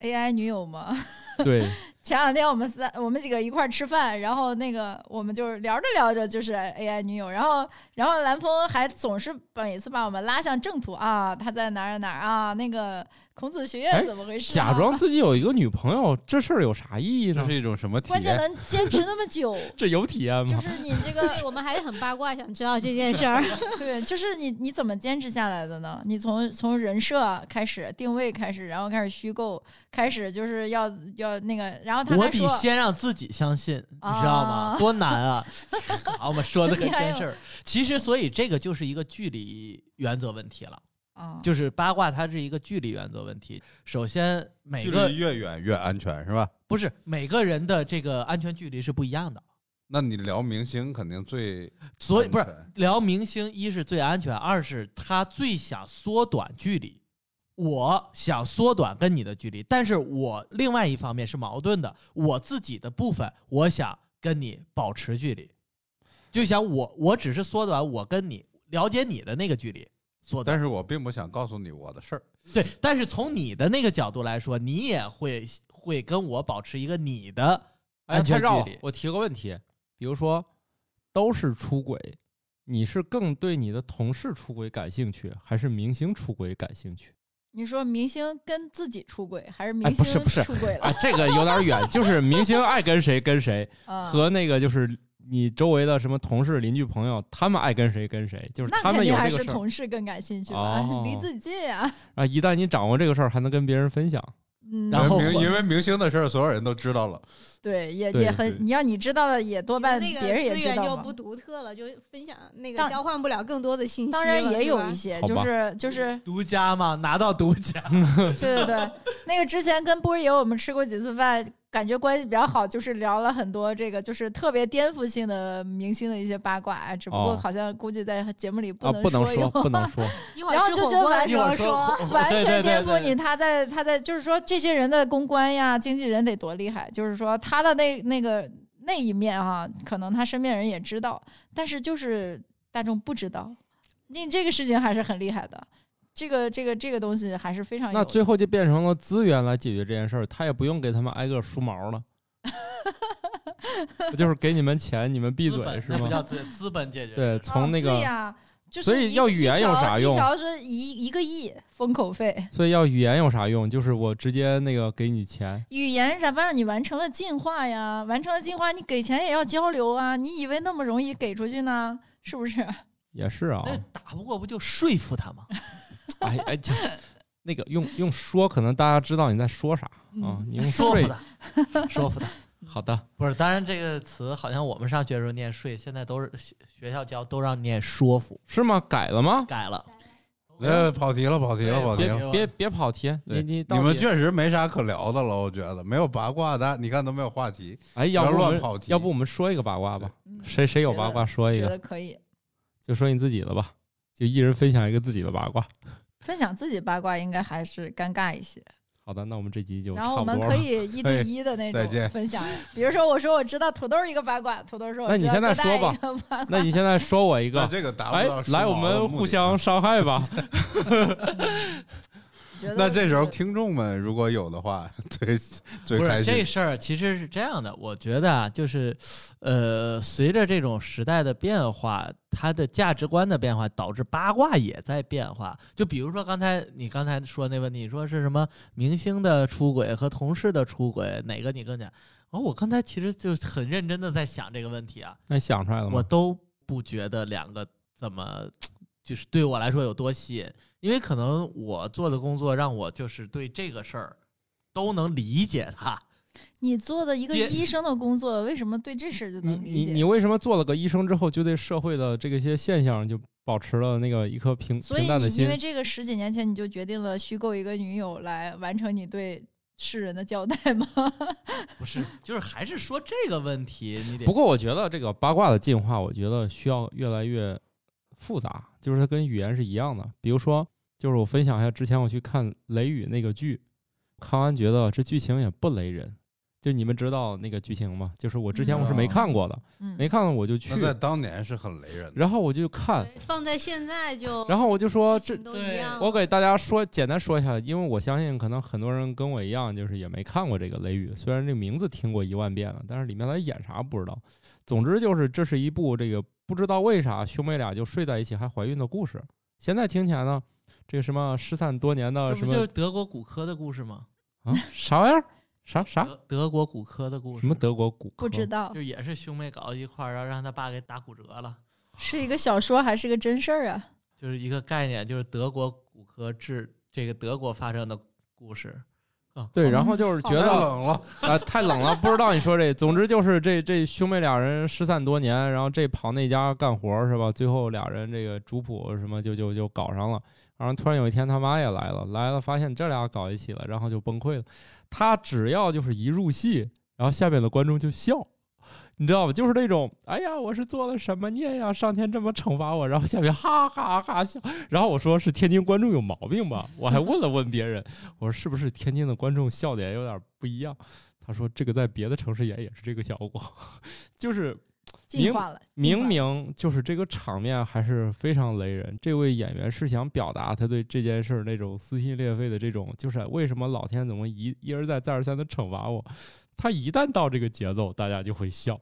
，AI 女友吗？对，前两天我们三我们几个一块儿吃饭，然后那个我们就是聊着聊着就是 AI 女友，然后然后蓝峰还总是每次把我们拉向正途啊，他在哪儿哪儿啊，那个孔子学哎院怎么回事、啊？假装自己有一个女朋友，这事儿有啥意义呢这是？一种什么体关键？能坚持那么久，这有体验吗？就是你这个我们还很八卦，想知道这件事儿。对，就是你你怎么坚持下来的呢？你从从人设开始定位开始，然后开始虚构，开始就是要要那个，然后他我得先让自己相信，你知道吗？啊多难啊！好，我们说的可真事儿。其实，所以这个就是一个距离原则问题了。啊，就是八卦，它是一个距离原则问题。首先，每个距离越远越安全是吧？不是每个人的这个安全距离是不一样的，那你聊明星肯定最所以不是聊明星，一是最安全，二是他最想缩短距离。我想缩短跟你的距离，但是我另外一方面是矛盾的，我自己的部分我想跟你保持距离，就想我我只是缩短我跟你了解你的那个距离，缩短但是我并不想告诉你我的事儿。对，但是从你的那个角度来说，你也会会跟我保持一个你的哎，安全距离。我提个问题，比如说都是出轨，你是更对你的同事出轨感兴趣，还是明星出轨感兴趣？你说明星跟自己出轨，还是哎明星不是不是出轨了？，啊这个有点远，就是明星爱跟谁跟谁，啊和那个就是你周围的什么同事、邻居、朋友，他们爱跟谁跟谁，就是他们有这个事儿同事更感兴趣吧？哦 离自己近啊。啊。一旦你掌握这个事儿，还能跟别人分享。嗯，然后因为明因为明星的事儿，所有人都知道了。对，也也很，你要你知道的，也多半那个别人也资知道就不独特了，就分享那个交换不了更多的信息了。当然也有一些，就是就是，独家嘛，拿到独家。对对对，那个之前跟波儿爷我们吃过几次饭，感觉关系比较好，就是聊了很多这个就是特别颠覆性的明星的一些八卦，啊只不过哦好像估计在节目里不能说，用。不能说。然后就觉得完全 颠覆你，他在他在就是说这些人的公关呀、经纪人得多厉害，就是说他的那那个那一面哈、可能他身边人也知道，但是就是大众不知道，那这个事情还是很厉害的，这个这个这个东西还是非常有那最后就变成了资源来解决这件事儿，他也不用给他们挨个梳毛了，不就是给你们钱，你们闭嘴是吗？本那不叫资资本解决。对，啊从那个对呀，就是所以要语言有啥用一条一条是一一个亿封口费，所以要语言有啥用？就是我直接那个给你钱，语言让让你完成了进化呀，完成了进化，你给钱也要交流啊，你以为那么容易给出去呢？是不是？也是啊。那打不过不就说服他吗？哎 哎，这那个用用说，可能大家知道你在说啥啊嗯？你用睡说服，他，说服他。好的，不是，当然这个词好像我们上学的时候念税，现在都是学学校教都让念说服，是吗？改了吗？改了。呃，跑题了，跑题了，跑题了。别别跑题，你你你们确实没啥可聊的了，我觉得没有八卦的，你看都没有话题。哎，要不要不我们乱跑题要不我们说一个八卦吧？嗯谁谁有八卦说一觉个，得可以就说你自己的吧，就一人分享一个自己的八卦。分享自己八卦，应该还是尴尬一些。好的，那我们这集就然后我们可。以 一对一的那再见种分享，比如说我说我知道土豆一个八卦，土豆说我那你现在说吧那你现在说我一个，这个达哎不到，时来我们互相伤害吧。觉得那这时候听众们如果有的话，最 最不是开心。这事儿，其实是这样的，我觉得啊，就是，呃，随着这种时代的变化，它的价值观的变化，导致八卦也在变化。就比如说刚才你刚才说那问题，你说是什么明星的出轨和同事的出轨，哪个你更讲？哦，我刚才其实就很认真的在想这个问题啊，那想出来了吗？我都不觉得两个怎么，就是对我来说有多吸引，因为可能我做的工作让我就是对这个事儿都能理解它。你做的一个医生的工作，为什么对这事儿就能理解？你你为什么做了个医生之后，就对社会的这个些现象就保持了那个一颗平所以平淡的心你因为？这个十几年前你就决定了虚构一个女友来完成你对世人的交代吗？不是，就是还是说这个问题，你得不过我觉得这个八卦的进化，我觉得需要越来越复杂，就是它跟语言是一样的。比如说，就是我分享一下之前我去看《雷雨》那个剧，看完觉得这剧情也不雷人。就你们知道那个剧情吗？就是我之前我是没看过的，嗯，没看过我就去那，在当年是很雷人的。然后我就看，放在现在就，然后我就说这对我给大家说简单说一下，因为我相信可能很多人跟我一样，就是也没看过这个《雷雨》，虽然这名字听过一万遍了，但是里面他演啥不知道。总之就是这是一部这个不知道为啥兄妹俩就睡在一起还怀孕的故事。现在听起来呢，这个什么失散多年的什么就是德国骨科的故事吗？啊啥玩意儿？啥啥德德国骨科的故事，什么德国骨科？不知道就也是兄妹搞一块儿，然后让他爸给打骨折了，是一个小说还是个真事儿啊？就是一个概念，就是德国骨科治这个德国发生的故事。啊，对，然后就是觉太得冷了，啊，太冷了，不知道你说这。总之就是这这兄妹俩人失散多年，然后这跑那家干活是吧？最后俩人这个主仆什么就就就搞上了。然后突然有一天他妈也来了，来了发现这俩搞一起了，然后就崩溃了。他只要就是一入戏，然后下面的观众就笑。你知道吗？就是那种，哎呀，我是做了什么孽呀？上天这么惩罚我，然后下面哈哈哈笑。然后我说是天津观众有毛病吧？我还问了问别人，我说是不是天津的观众笑点有点不一样？他说这个在别的城市演也是这个效果，就是进化了，明明就是这个场面还是非常雷人。这位演员是想表达他对这件事儿那种撕心裂肺的这种，就是为什么老天怎么一一而再再而三的惩罚我？他一旦到这个节奏，大家就会笑。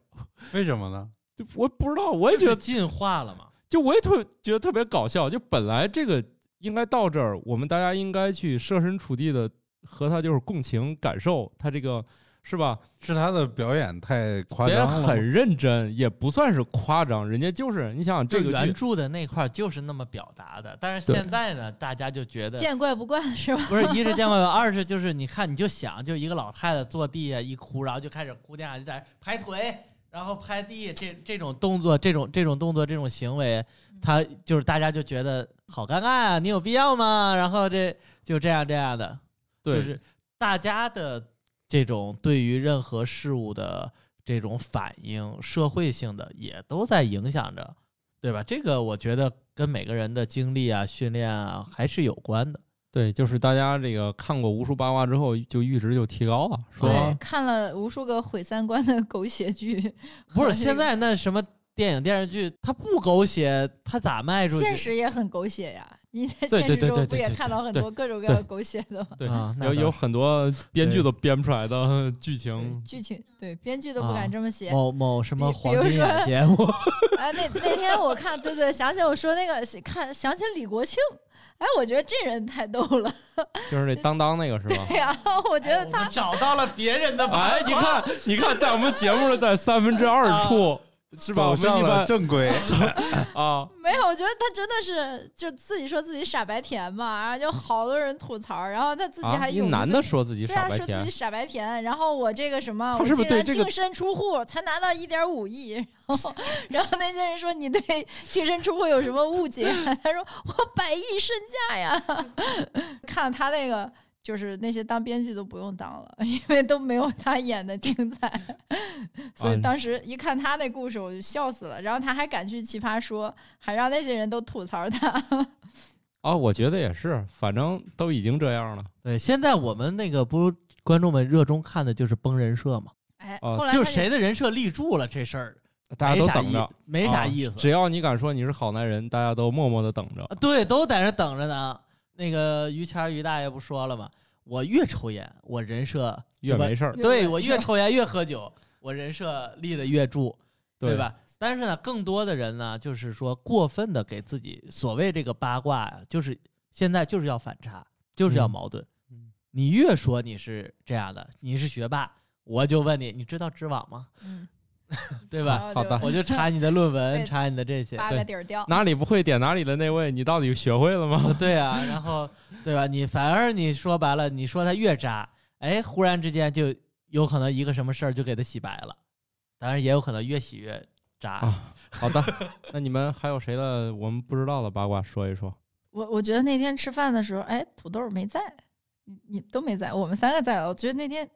为什么呢？就我不知道，我也觉得，进化了嘛。就我也特觉得特别搞笑。就本来这个应该到这儿，我们大家应该去设身处地的和他就是共情感受他这个是吧？是他的表演太夸张了，很认真，也不算是夸张，人家就是你想想这这个原著的那块儿就是那么表达的，但是现在呢，大家就觉得见怪不怪是吧？不是一是见怪不怪，二是就是你看你就想，就一个老太太坐地下一哭，然后就开始哭地下就在那拍腿，然后拍地这这种动作，这种这种动作，这种行为，他就是大家就觉得好尴尬啊，你有必要吗？然后这就这样这样的，对，就是大家的这种对于任何事物的这种反应，社会性的也都在影响着，对吧？这个我觉得跟每个人的经历啊、训练啊还是有关的。对，就是大家这个看过无数八卦之后，就阈值就提高了，说对，看了无数个毁三观的狗血剧，不是 现在那什么电影电视剧，它不狗血，它咋卖出去？现实也很狗血呀。你在现实中不也看到很多各种各样的狗血的吗？对，有有很多编剧都编不出来的 剧情。剧情对编剧都不敢这么写。某某什么比黄金比如说眼节目，哎，那那天我看，对对，想起我说那个看，想起李国庆，哎，我觉得这人太逗了。就是那当当那个是吧？对呀、我觉得他哎找到了别人的哎，你看，你看，在我们节目的在三分之二处，是吧？我走上了正规。啊，没有，我觉得他真的是就自己说自己傻白甜嘛，然后就好多人吐槽，然后他自己啊，还有一男的说自己对啊，傻白甜说自己，傻白甜，然后我这个什么，他是不是我竟然对这个净身出户才拿到一点五亿，然后 然后那些人说你对净身出户有什么误解？他说我百亿身价呀，看他那个。就是那些当编剧都不用当了，因为都没有他演的精彩，所以啊当时一看他那故事我就笑死了。然后他还敢去奇葩说，还让那些人都吐槽他。哦，我觉得也是，反正都已经这样了。对，现在我们那个不观众们热衷看的就是崩人设嘛，哎，哦后来就是谁的人设立住了这事儿，大家都等着，没啥啊意思。只要你敢说你是好男人，大家都默默的等着。对，都在那等着呢。那个于谦儿于大爷不说了吗？我越抽烟，我人设越没事儿，对我越越抽烟越喝酒，我人设立的越住，对对？吧？但是呢，更多的人呢，就是说过分的给自己所谓这个八卦呀，就是现在就是要反差，就是要嗯矛盾。嗯你越说你是这样的，你是学霸，我就问你，你知道知网吗？嗯，对吧？好的我就查你的论文，查你的这些。扒对个底儿掉。哪里不会点哪里的那位，你到底学会了吗？对啊，然后对吧？你反而你说白了，你说他越渣，哎，忽然之间就有可能一个什么事儿就给他洗白了，当然也有可能越洗越渣。啊好的，那你们还有谁的我们不知道的八卦说一说？我我觉得那天吃饭的时候，哎，土豆没在，你你都没在，我们三个在了。我觉得那天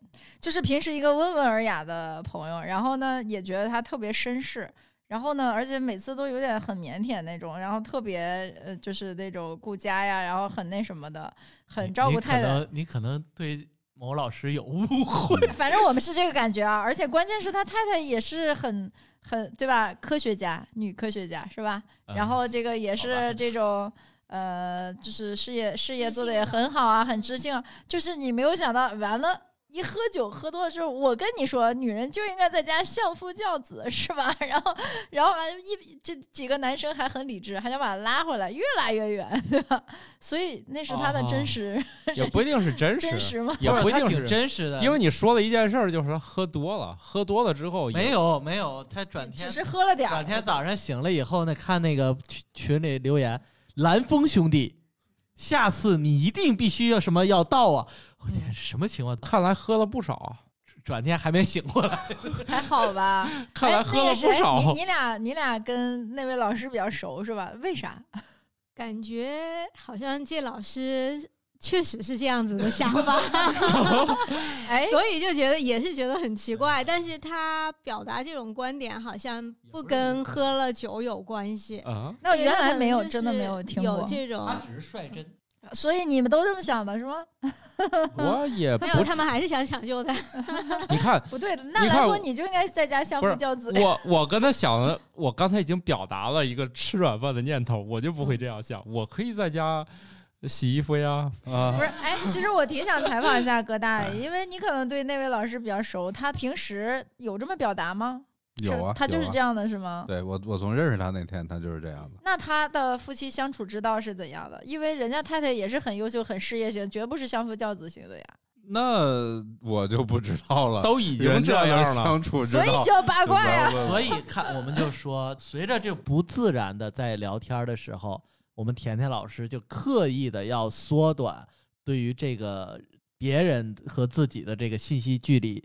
就是平时一个温文尔雅的朋友，然后呢也觉得他特别绅士，然后呢而且每次都有点很腼腆那种，然后特别呃就是那种顾家呀，然后很那什么的，很照顾太太。你可能你可能对某老师有误会。反正我们是这个感觉啊，而且关键是他太太也是很很对吧？科学家，女科学家是吧？然后这个也是这种呃，就是事业事业做的也很好啊，很知性啊。就是你没有想到，完了一喝酒喝多了之后，我跟你说，女人就应该在家相夫教子，是吧？然后，然后完一这几个男生还很理智，还想把他拉回来，越拉越远，对吧？所以那是他的真实、也不一定是真实，真实吗？也不一定是，真实的，因为你说的一件事儿就是他喝多了，喝多了之后也没有没有，他转天只是喝了点儿。转天早上醒了以后呢，看那个群群里留言，蓝峰兄弟，下次你一定必须要什么要到啊！我天，什么情况？看来喝了不少啊，转天还没醒过来，还好吧？看来哎喝了不那个谁少。你你俩你俩跟那位老师比较熟是吧？为啥？感觉好像这老师确实是这样子的想法，哎，所以就觉得也是觉得很奇怪。但是他表达这种观点好像不跟喝了酒有关系。啊，那我原来没有真的没是有听过，有这种，只是率真。所以你们都这么想的是吗？我也不没有，他们还是想抢救他。你看，不对的，那来说你就应该在家相夫教子。我我跟他想的，我刚才已经表达了一个吃软饭的念头，我就不会这样想，我可以在家洗衣服呀，啊不，是，哎，其实我挺想采访一下哥大的，因为你可能对那位老师比较熟，他平时有这么表达吗？有啊，他就是这样的，是吗？对我，我从认识他那天，他就是这样的。那他的夫妻相处之道是怎样的？因为人家太太也是很优秀、很事业型，绝不是相夫教子型的呀。那我就不知道了，都已经这样了，相处之道所以需要八卦呀。所以看，我们就说，随着这不自然的在聊天的时候，我们甜甜老师就刻意的要缩短对于这个别人和自己的这个信息距离。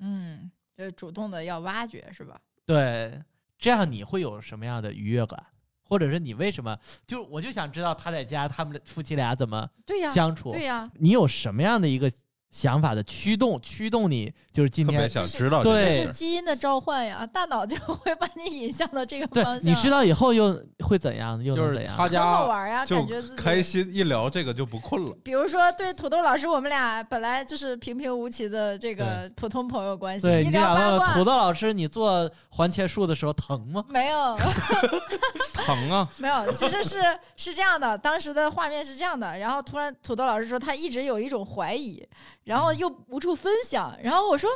嗯，就是主动的要挖掘，是吧？对，这样你会有什么样的愉悦感？或者是你为什么？就我就想知道他在家他们夫妻俩怎么对呀，相处，对呀，你有什么样的一个想法的驱动，驱动你就是今天想知道对这。是基因的召唤呀，大脑就会把你引向到这个方，向。你知道以后又会怎样，又就是能怎样？他很好玩呀，感觉自己开心，一聊这个就不困了。比如说，对土豆老师，我们俩本来就是平平无奇的这个普通朋友关系，对，一你聊八卦土豆老师，你做环切术的时候疼吗？没有 疼啊，没有，其实是是这样的，当时的画面是这样的，然后突然土豆老师说他一直有一种怀疑，然后又无处分享，然后我说，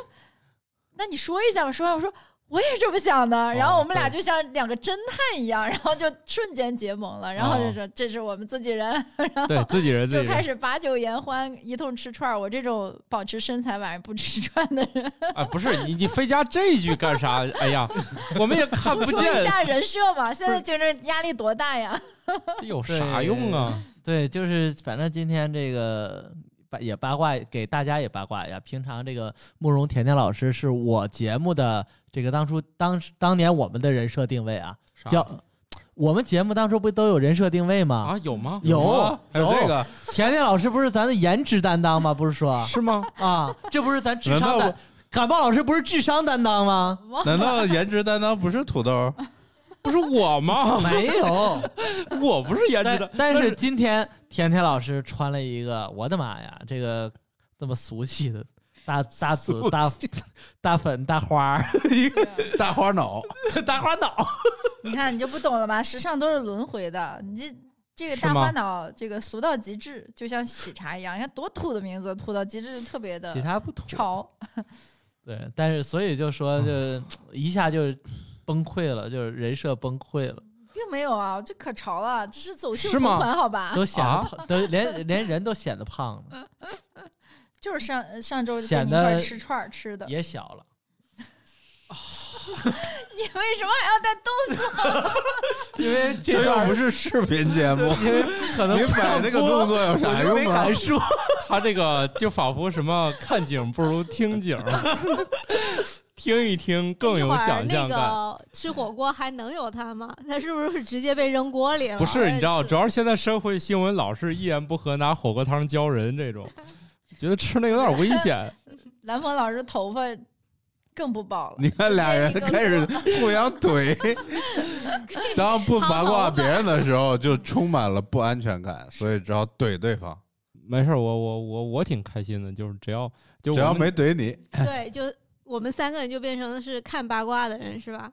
那你说一下吧，说完我说。我也这么想的，然后我们俩就像两个侦探一样，然后就瞬间结盟了，然后就说这是我们自己人，然后对自己人就开始把酒言欢，一通吃串儿。我这种保持身材晚上不吃串的人，啊，不是你你非加这一句干啥？哎呀，我们也看不 见一，下人设嘛。现在竞争压力多大呀？这有啥用啊？对，就是反正今天这个八也八卦，给大家也八卦呀。平常这个慕容甜甜老师是我节目的这个当初当当年我们的人设定位啊，叫我们节目当初不都有人设定位吗？啊？有吗？有啊还有这个，甜甜老师不是咱的颜值担当吗？不是说是吗？啊，这不是咱智商担，感冒老师不是智商担当吗？难道颜值担当不是土豆？不是我吗？没有，我不是颜值但的，但是今天甜甜老师穿了一个，我的妈呀，这个这么俗气的大大紫大大粉大花儿 大花脑，大花脑，你看你就不懂了吧？时尚都是轮回的，你这。这个大花脑，这个俗到极致，就像喜茶一样，你看多土的名字，土到极致，特别的喜茶不土。潮。对，但是所以就说就一下就崩溃了，就是人设崩溃了，并没有啊，这可潮了，这是走秀是吗同款，好吧？都显得 都连连人都显得胖了，就是上上周跟显你一块吃串儿吃的，也小了。你为什么还要带动作？因为这又不是视频节目，因为可能你摆那个动作有啥用啊敢？说。他这个就仿佛什么看景不如听景，听一听更有想象那感。个吃火锅还能有他吗？他是不是直接被扔锅里了？不是，你知道，主要是现在社会新闻老是一言不合拿火锅汤浇人这种，觉得吃那有点危险。蓝峰老师头发更不保了。你看俩人开始互相怼，当不八卦别人的时候，就充满了不安全感，所以只好怼对方。没事，我我我我挺开心的，就是只要就只要没怼你，对，就我们三个人就变成是看八卦的人，是吧？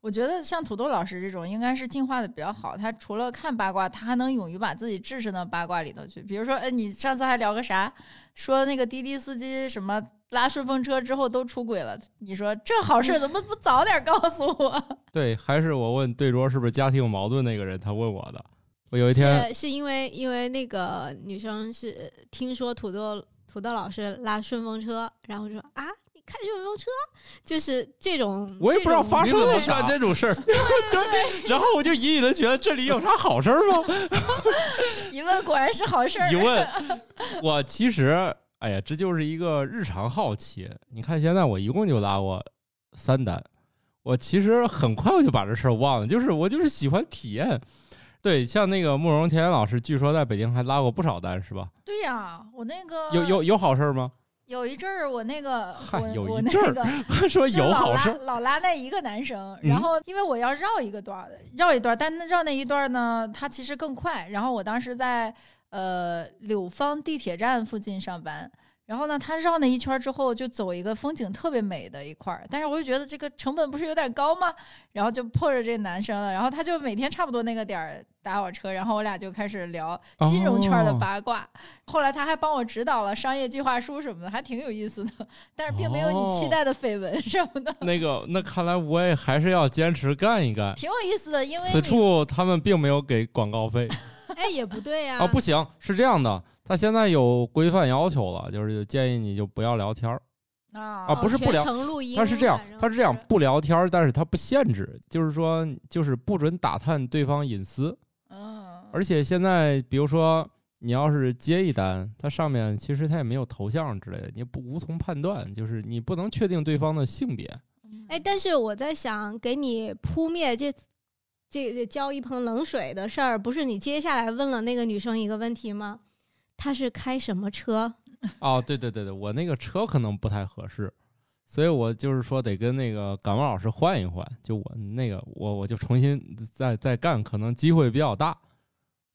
我觉得像土豆老师这种，应该是进化的比较好。他除了看八卦，他还能勇于把自己置身到八卦里头去。比如说，哎，你上次还聊个啥？说那个滴滴司机什么拉顺风车之后都出轨了。你说这好事怎么不早点告诉我？对，还是我问对桌是不是家庭有矛盾那个人，他问我的。我有一天是是因为因为那个女生是听说土豆土豆老师拉顺风车，然后说啊。开顺风车就是这种，我也不知道发生了啥干这种事儿，对，然后我就隐隐的觉得这里有啥好事儿吗？一问果然是好事儿。一问，我其实，哎呀，这就是一个日常好奇。你看现在我一共就拉过三单，我其实很快我就把这事儿忘了，就是我就是喜欢体验。对，像那个慕容甜甜老师，据说在北京还拉过不少单，是吧？对呀，我那个有有有好事吗？有一阵儿，我那个我我那个 说就老拉有好事，老拉那一个男生，嗯然后因为我要绕一个段儿，绕一段儿，但那绕那一段儿呢，他其实更快。然后我当时在呃柳芳地铁站附近上班，然后呢，他绕那一圈之后，就走一个风景特别美的一块儿，但是我就觉得这个成本不是有点高吗？然后就迫着这男生了，然后他就每天差不多那个点儿打我车，然后我俩就开始聊金融圈的哦八卦。后来他还帮我指导了商业计划书什么的，还挺有意思的，但是并没有你期哦待的绯闻什么的。那个那看来我也还是要坚持干一干。挺有意思的，因为此处他们并没有给广告费 哎也不对呀、啊，不行，是这样的，他现在有规范要求了，就是建议你就不要聊天儿。啊啊不是不聊他是这样他是这样，不聊天儿，但是他不限制，就是说就是不准打探对方隐私。嗯，而且现在，比如说你要是接一单，它上面其实它也没有头像之类的，你不无从判断，就是你不能确定对方的性别。哎，但是我在想，给你扑灭这这这浇一盆冷水的事儿，不是你接下来问了那个女生一个问题吗？她是开什么车？哦，对对对对，我那个车可能不太合适，所以我就是说得跟那个感冒老师换一换，就我那个我我就重新再再干，可能机会比较大。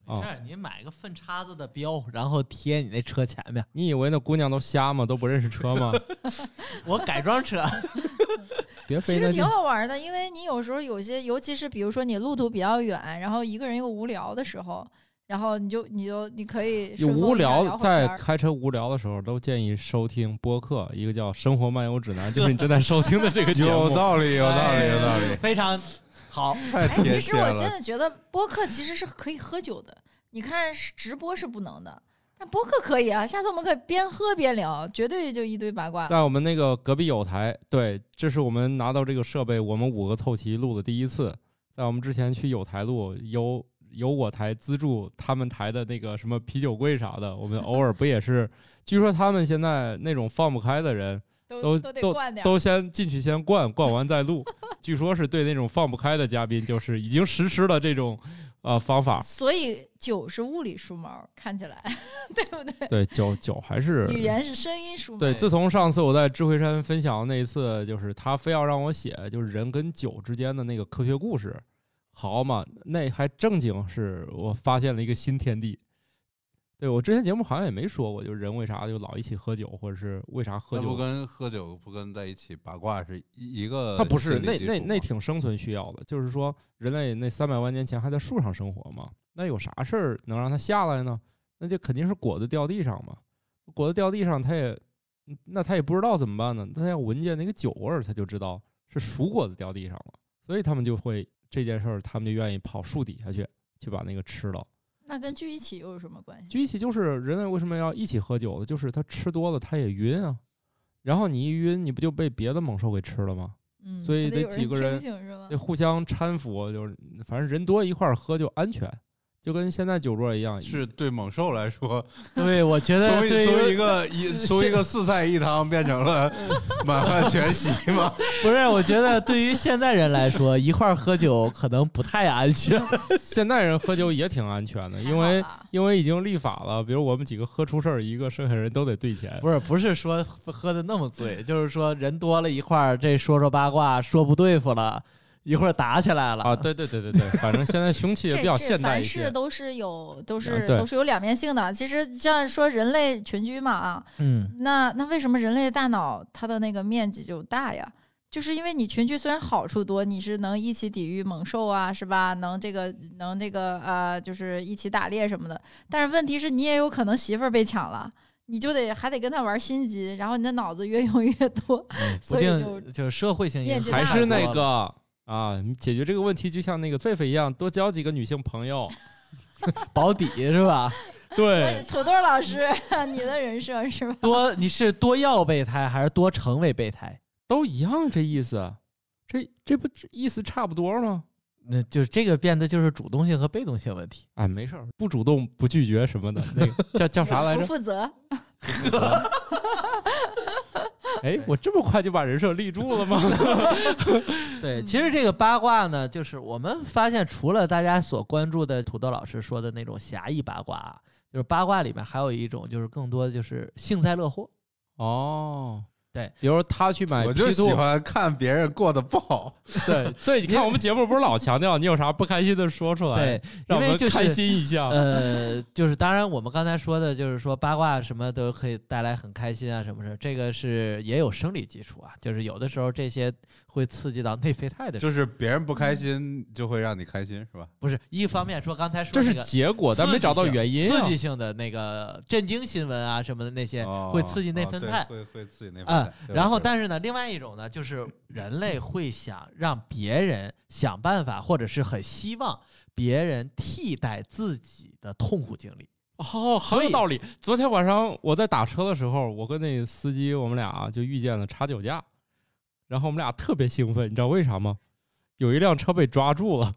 啊没事，你买个粪叉子的标，然后贴你那车前面。你以为那姑娘都瞎吗？都不认识车吗？我改装车，其实挺。好玩的，因为你有时候有些，尤其是比如说你路途比较远，然后一个人又无聊的时候，然后你就你就你可以无聊，在开车无聊的时候，都建议收听播客，一个叫《生活漫游指南》，就是你正在收听的这个节目。有道理，有道理，有道理，非常好。太哎，其实我现了。在觉得播客其实是可以喝酒的，你看是直播是不能的，但播客可以啊。下次我们可以边喝边聊，绝对就一堆八卦。在我们那个隔壁有台，对，这是我们拿到这个设备，我们五个凑齐录的第一次。在我们之前去有台录，有有我台资助他们台的那个什么啤酒柜啥的，我们偶尔不也是？据说他们现在那种放不开的人，都都都先进去先灌，灌完再录。据说是对那种放不开的嘉宾，就是已经实施了这种呃方法。所以酒是物理梳毛，看起来 对不对？对，酒酒还是语言是声音梳毛。对，自从上次我在智慧山分享那一次，就是他非要让我写，就是人跟酒之间的那个科学故事，好嘛，那还正经是我发现了一个新天地。对我之前节目好像也没说过，就是人为啥就老一起喝酒，或者是为啥喝酒？那不跟喝酒不跟在一起八卦是一一个他不是那那那挺生存需要的，就是说人类那三百万年前还在树上生活嘛，那有啥事儿能让它下来呢？那就肯定是果子掉地上嘛，果子掉地上，它也那它也不知道怎么办呢？它要闻见那个酒味儿，它就知道是熟果子掉地上了，所以他们就会这件事儿，他们就愿意跑树底下去去把那个吃了。那跟聚一起又有什么关系？聚一起就是人类为什么要一起喝酒的？就是他吃多了他也晕啊，然后你一晕，你不就被别的猛兽给吃了吗？嗯，所以得几个人得？互相搀扶，就是反正人多一块儿喝就安全，就跟现在酒桌一样。是对猛兽来说，对，我觉得从对于从一个一 从一个四菜一汤变成了 满汉全席嘛。不是，我觉得对于现代人来说，一块儿喝酒可能不太安全。现代人喝酒也挺安全的，因为因为已经立法了，比如我们几个喝出事儿，一个剩下人都得兑钱。不是，不是说喝的那么醉，就是说人多了一块儿，这说说八卦，说不对付了，一会儿打起来了啊，对对对对对，反正现在凶器也比较现代一些。事都是有都是对都是有两面性的。其实像说人类群居嘛啊，嗯，那那为什么人类大脑它的那个面积就大呀？就是因为你群居虽然好处多，你是能一起抵御猛兽啊，是吧？能这个能这个呃，就是一起打猎什么的。但是问题是你也有可能媳妇儿被抢了，你就得还得跟他玩心机，然后你的脑子越用越多。嗯所以就就是社会性因素面积大还是那个啊，你解决这个问题就像那个狒狒一样，多交几个女性朋友。保底是吧？对，土豆老师，你的人设是吧？多你是多要备胎还是多成为备胎？都一样这意思，这这不意思差不多吗？那就是这个变得就是主动性和被动性问题。哎，没事儿，不主动不拒绝什么的，那个叫叫啥来不着？负责，哎，我这么快就把人设立住了吗？对，其实这个八卦呢，就是我们发现，除了大家所关注的土豆老师说的那种狭义八卦啊，就是八卦里面还有一种，就是更多的就是幸灾乐祸。哦，对，比如他去买我就喜欢看别人过得不好。对所以，你看我们节目不是老强调，你有啥不开心的说出来，对，让我们开心一下。呃，就是当然我们刚才说的，就是说八卦什么都可以带来很开心啊，什么事，这个是也有生理基础啊，就是有的时候这些会刺激到内啡肽的，就是别人不开心，就会让你开心，是吧？不是一方面说刚才说这是结果，但没找到原因啊刺激性的那个震惊新闻啊什么的那些哦会刺激内啡肽。会会刺激内啡啊肽。对然后，但是呢，另外一种呢，就是人类会想让别人想办法，或者是很希望别人替代自己的痛苦经历。哦，很有道理。昨天晚上我在打车的时候，我跟那司机，我们俩就遇见了查酒驾，然后我们俩特别兴奋，你知道为啥吗？有一辆车被抓住了，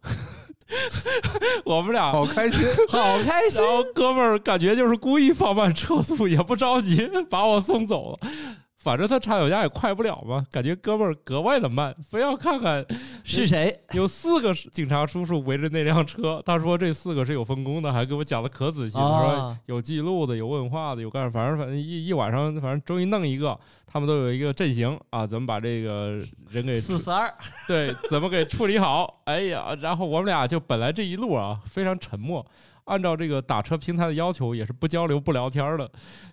我们俩好开心。好开心然后哥们儿感觉就是故意放慢车速，也不着急把我送走了。反正他查酒驾也快不了嘛，感觉哥们儿格外的慢，非要看看 是谁？有四个警察叔叔围着那辆车，他说这四个是有分工的，还给我讲的可仔细。他说哦有记录的，有问话的，有干，反正反正一一晚上，反正终于弄一个，他们都有一个阵型啊，怎么把这个人给四十二，对，怎么给处理好？哎呀，然后我们俩就本来这一路啊非常沉默，按照这个打车平台的要求，也是不交流不聊天的。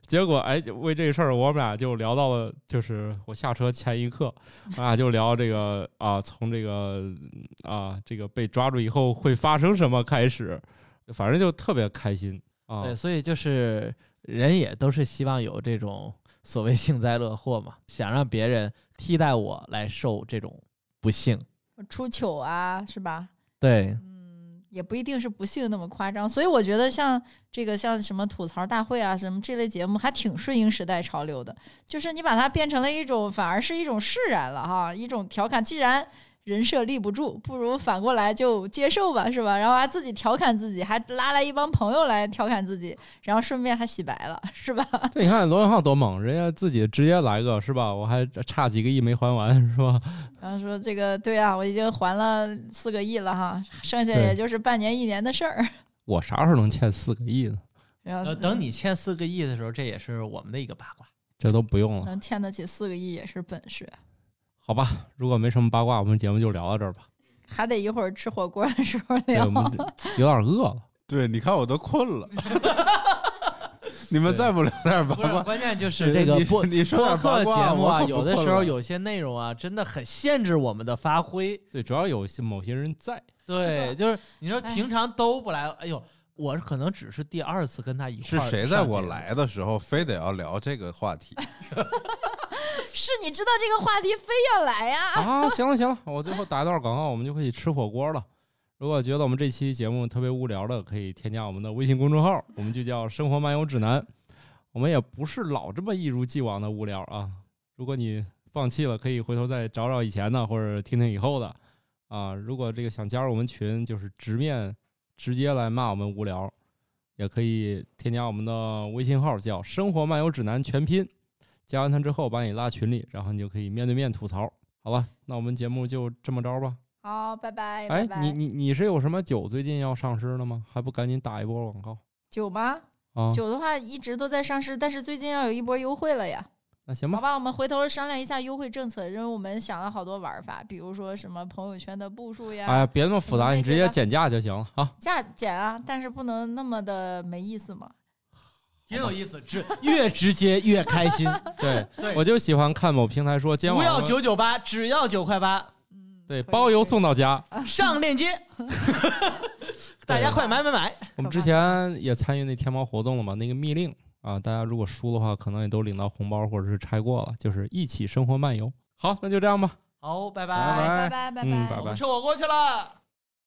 结果哎，就为这事儿，我们俩就聊到了，就是我下车前一刻，我俩就聊这个啊，从这个啊这个被抓住以后会发生什么开始，反正就特别开心啊。对，所以就是人也都是希望有这种所谓幸灾乐祸嘛，想让别人替代我来受这种不幸。出糗啊，是吧？对，嗯，也不一定是不幸那么夸张，所以我觉得像这个像什么吐槽大会啊，什么这类节目还挺顺应时代潮流的，就是你把它变成了一种，反而是一种释然了哈，一种调侃。既然人设立不住，不如反过来就接受吧，是吧？然后还自己调侃自己，还拉来一帮朋友来调侃自己，然后顺便还洗白了，是吧？对，你看罗永浩多猛，人家自己直接来个是吧？我还差几个亿没还完是吧？然后说这个对啊，我已经还了四个亿了哈，剩下也就是半年一年的事儿。我啥时候能欠四个亿呢？然后呃，等你欠四个亿的时候，这也是我们的一个八卦。这都不用了，能欠得起四个亿也是本事。好吧？如果没什么八卦，我们节目就聊到这儿吧。还得一会儿吃火锅的时候对，聊有点饿了。对，你看我都困了。你们再不聊点八，卦，关键就 是这个你播你说点八卦节目啊，有的时候有些内容啊，真的很限制我们的发挥。对，主要有些某些人在。对，就是你说哎平常都不来，哎呦，我可能只是第二次跟他一块是谁在我来的时候非得要聊这个话题？是你知道这个话题非要来呀、啊，行了行了，我最后打一段广告，我们就可以吃火锅了。如果觉得我们这期节目特别无聊的，可以添加我们的微信公众号，我们就叫“生活漫游指南”。我们也不是老这么一如既往的无聊啊。如果你放弃了，可以回头再找找以前的，或者听听以后的啊。如果这个想加入我们群，就是直面直接来骂我们无聊，也可以添加我们的微信号，叫“生活漫游指南”全拼。加完他之后，把你拉群里，然后你就可以面对面吐槽。好吧，那我们节目就这么着吧。好，拜拜，哎拜，拜。你你你是有什么酒最近要上市了吗？还不赶紧打一波广告酒吗？啊？酒的话一直都在上市，但是最近要有一波优惠了呀。那行吧，好吧，我们回头商量一下优惠政策，因为我们想了好多玩法，比如说什么朋友圈的步数呀，哎呀，别那么复杂，你直接减价就行了啊。价减啊，但是不能那么的没意思嘛。挺有意思，直越直接越开心。对对我就喜欢看某平台说今天不要上九九八，只要九块八，嗯对可以包邮送到家。上链接，大家快买买买！我们之前也参与那天猫活动了嘛，那个密令啊，大家如果输的话，可能也都领到红包或者是拆过了，就是一起生活漫游。好，那就这样吧。好，拜拜拜拜拜拜嗯拜拜我们吃火锅去了。